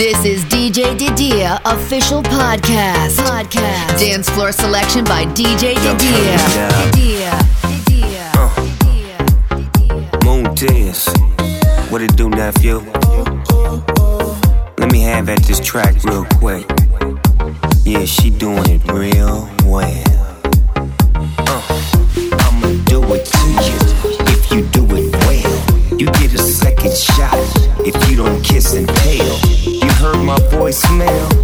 This is DJ Didia official podcast. Podcast. Dance floor selection by DJ Didia. Didia. Didia. Uh, Moon dance. What it do, nephew? Let me have at this track real quick. Yeah, she doing it real well. Uh. I'ma do it to you if you do it well. You get a second shot if you don't kiss and tell my voicemail.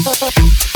Thank you.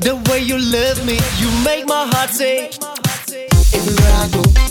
The way you love me, you make my heart sing. Everywhere I go.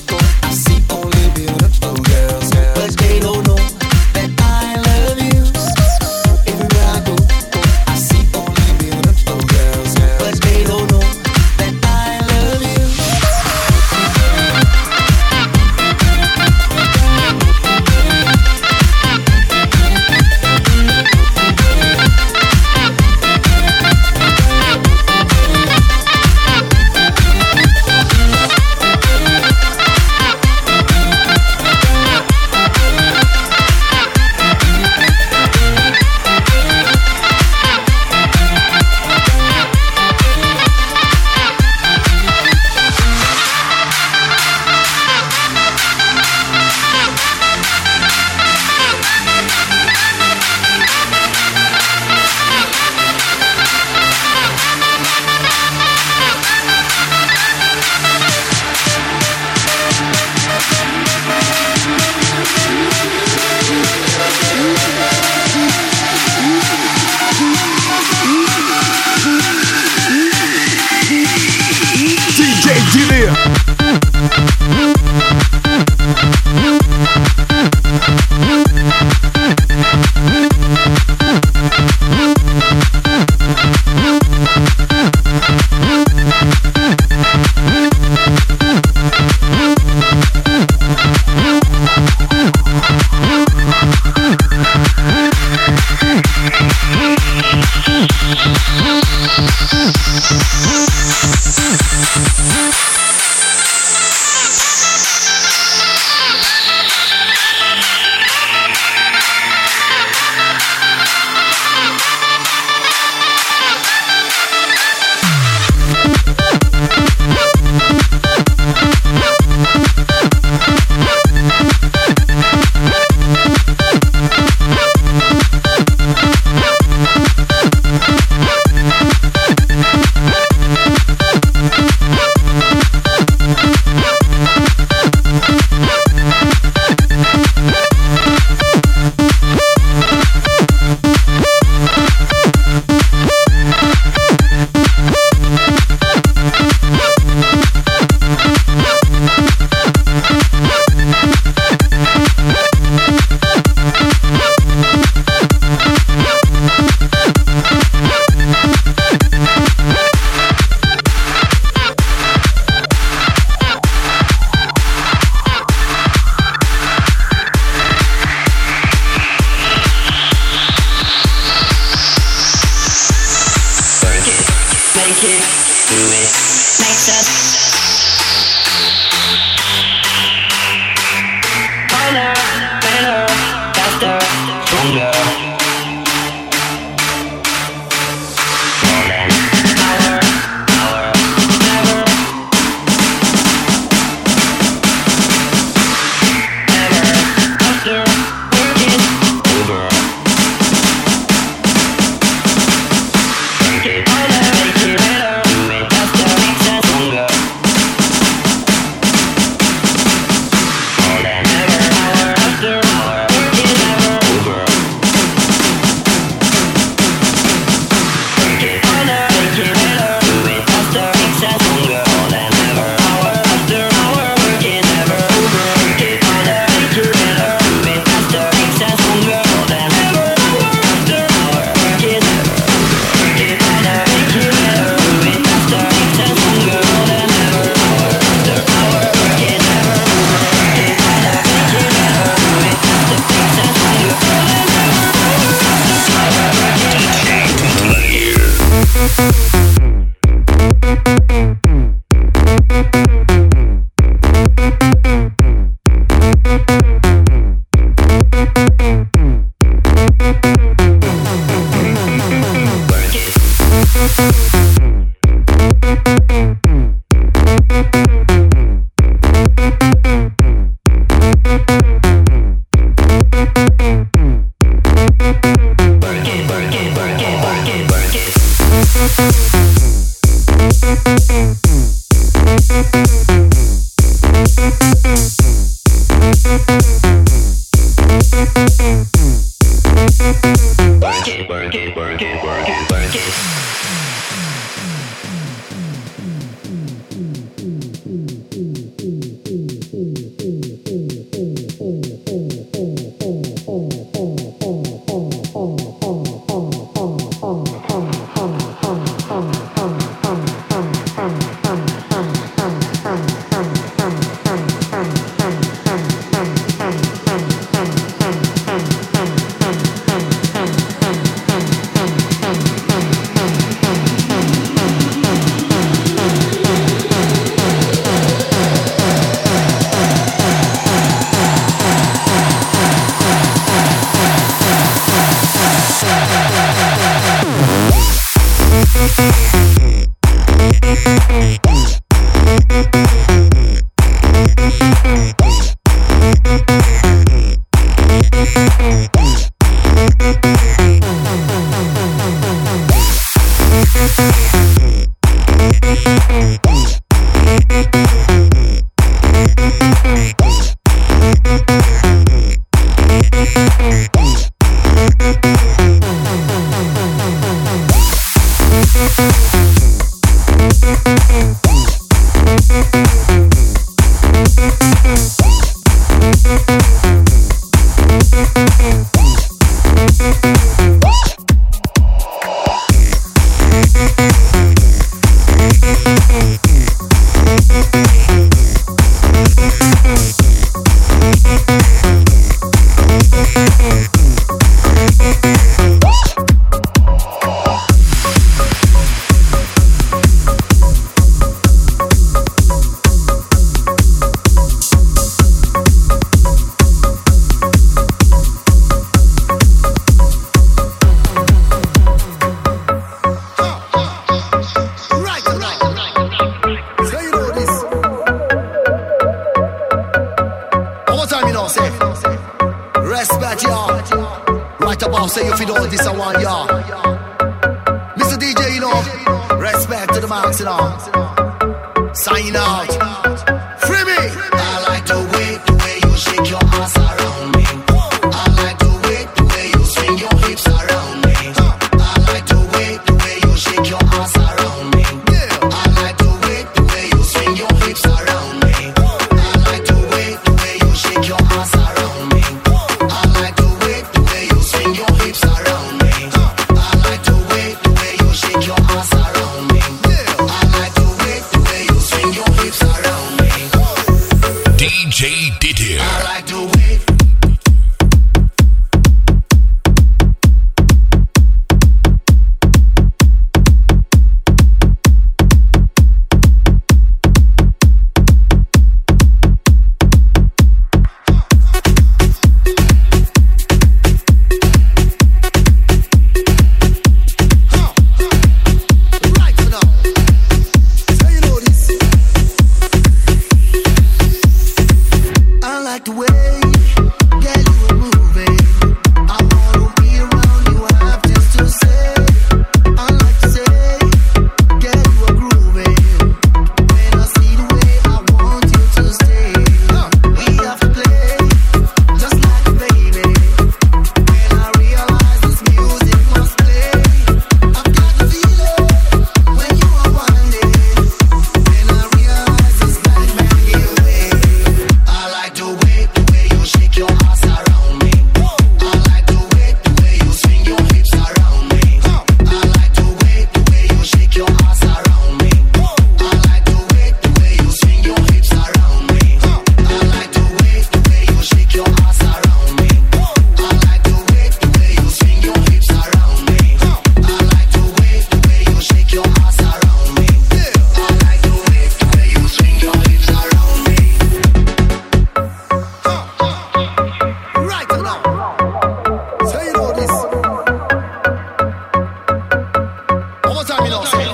time you.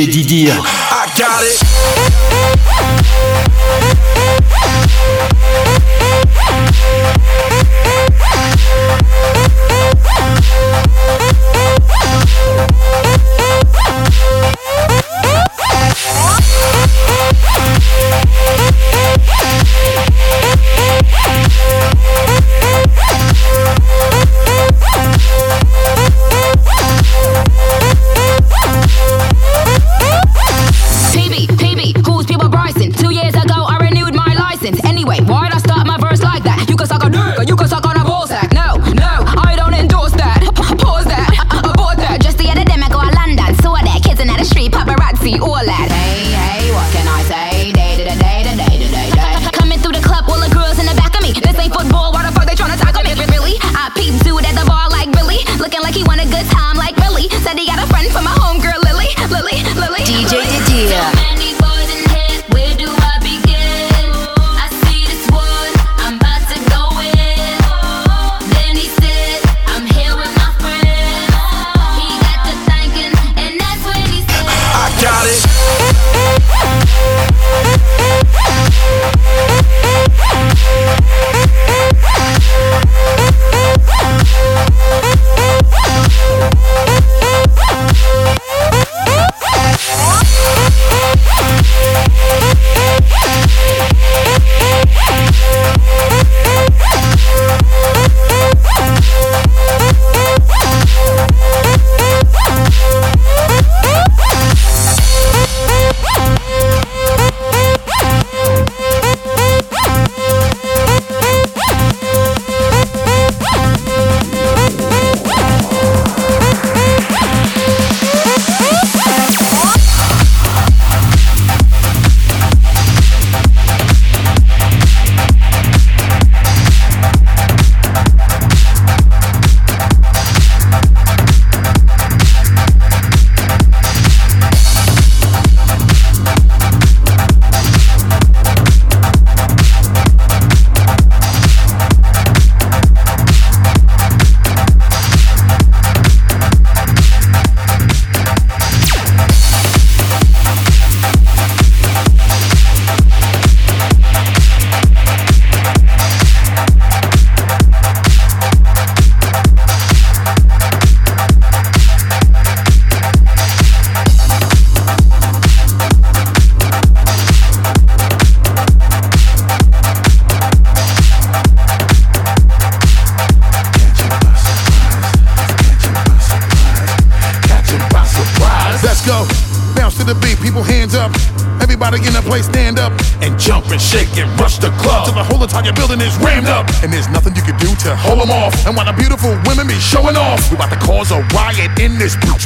J'ai dit dire.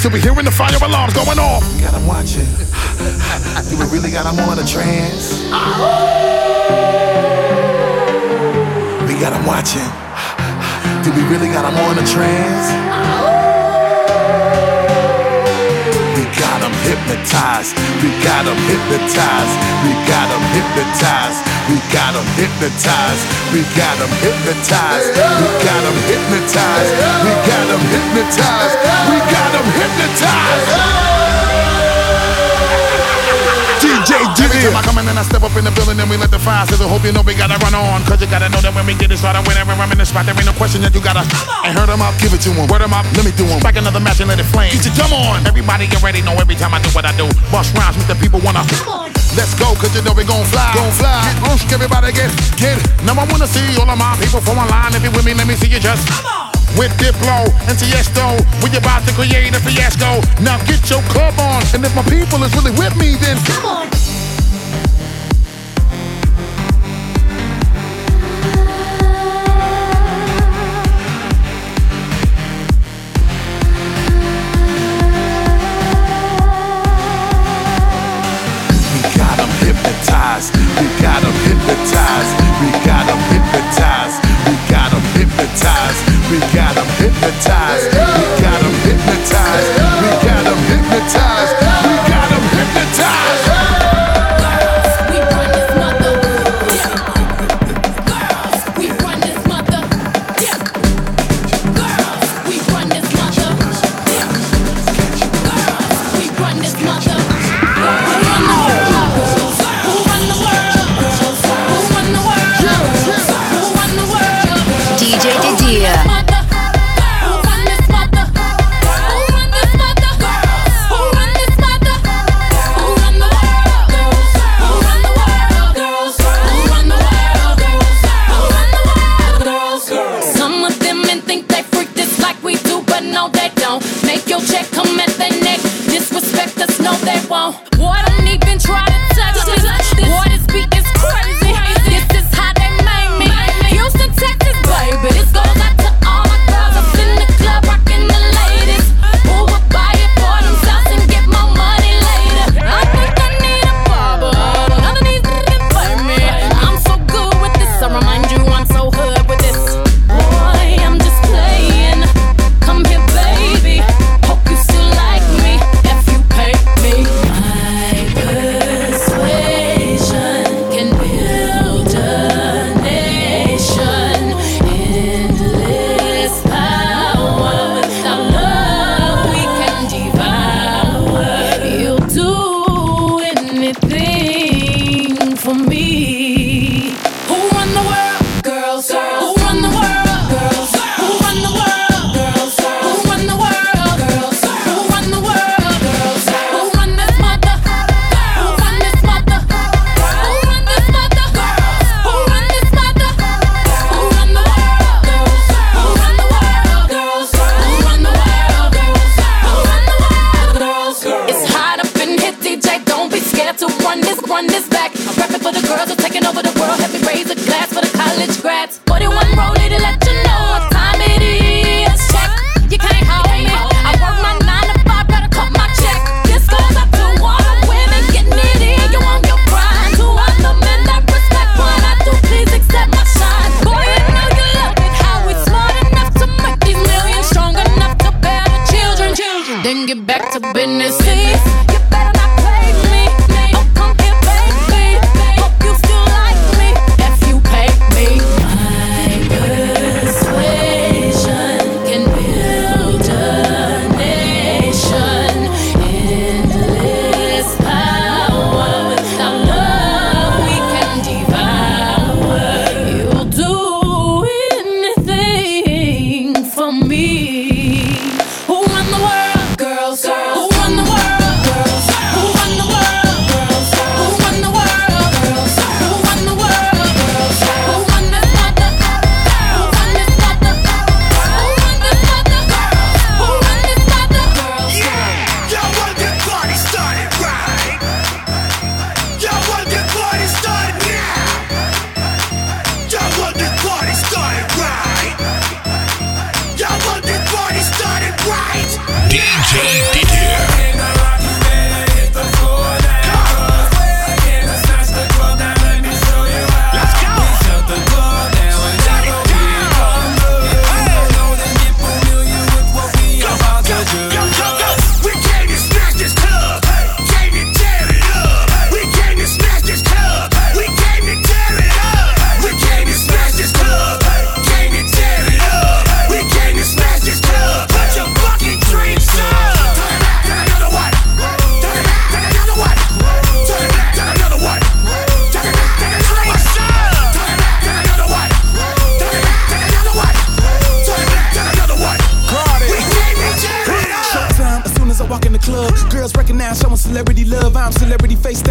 Till we hearing the fire alarms going off. Got 'em watching. Do we really got 'em on a trance? We got 'em watching. Do we really got 'em on a trance? We got hypnotized. We got 'em hypnotized. We got 'em hypnotized. We got 'em hypnotized. We got 'em hypnotized. We got 'em hypnotized. We got 'em hypnotized. We got 'em hypnotized. DJ Every time I come in and I step up in the building and we let the fire sizzle. Hope you know we gotta run on. Cause you gotta know that when we get it started, whenever I'm in the spot, there ain't no question that you gotta. And hurt 'em up, give it to 'em. Word 'em up, let me do 'em. Back another match and let it flame. Get your drum on. Everybody get ready, know every time I do what I do. Bust rhymes, make the people wanna. Let's go, cause you know we gon' fly. Gon' fly. Get loose, everybody get, get. Now I wanna see all of my people form a line. If you with me, let me see you just. Come on. With Diplo and Tiesto, we about to create a fiasco. Now get your club on, and if my people is really with me, then come on.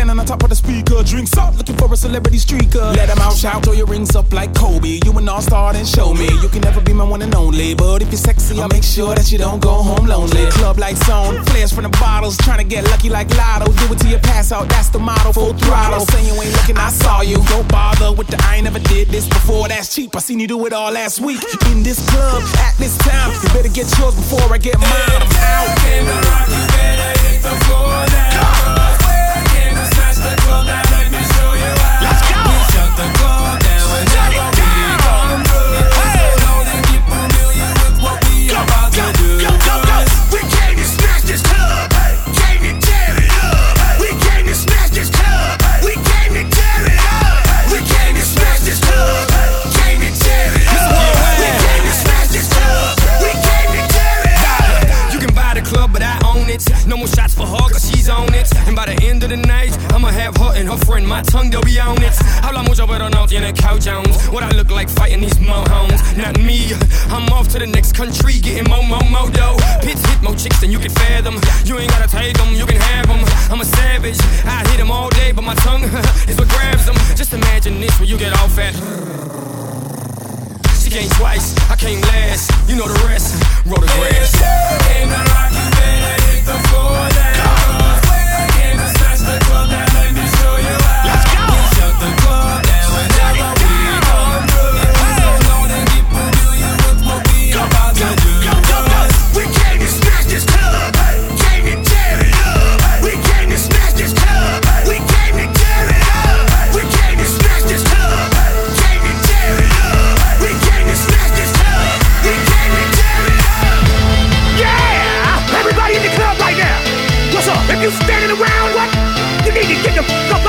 standing on top of the speaker. Drinks up, looking for a celebrity streaker. Let them out, shout, throw your rings up like Kobe. You an all star, then show me. You can never be my one and only. But if you're sexy, I'll make sure that you don't go home lonely. Club lights on, flares from the bottles. Trying to get lucky like Lotto. Do it till you pass out, oh, that's the motto. Full throttle. Saying you ain't looking, I saw you. Don't bother with the I ain't never did this before. That's cheap. I seen you do it all last week. In this club, at this time. You better get yours before I get mine. I'm out. In the rock, you better hit the floor now. my tongue, they'll be on it. 하려모자 외로나오지 in a cow Jones. What I look like fighting these mohounds. Not me, I'm off to the next country, getting mo mo mo dough. Pits hit more chicks than you can fathom. You ain't gotta take them, you can have them. I'm a savage, I hit them all day, but my tongue is what grabs them. Just imagine this when you get off at. She came twice, I came last. You know the rest, roll the grass. Came the rock and then I hit the floor. You standing around, what? You need to get the fuck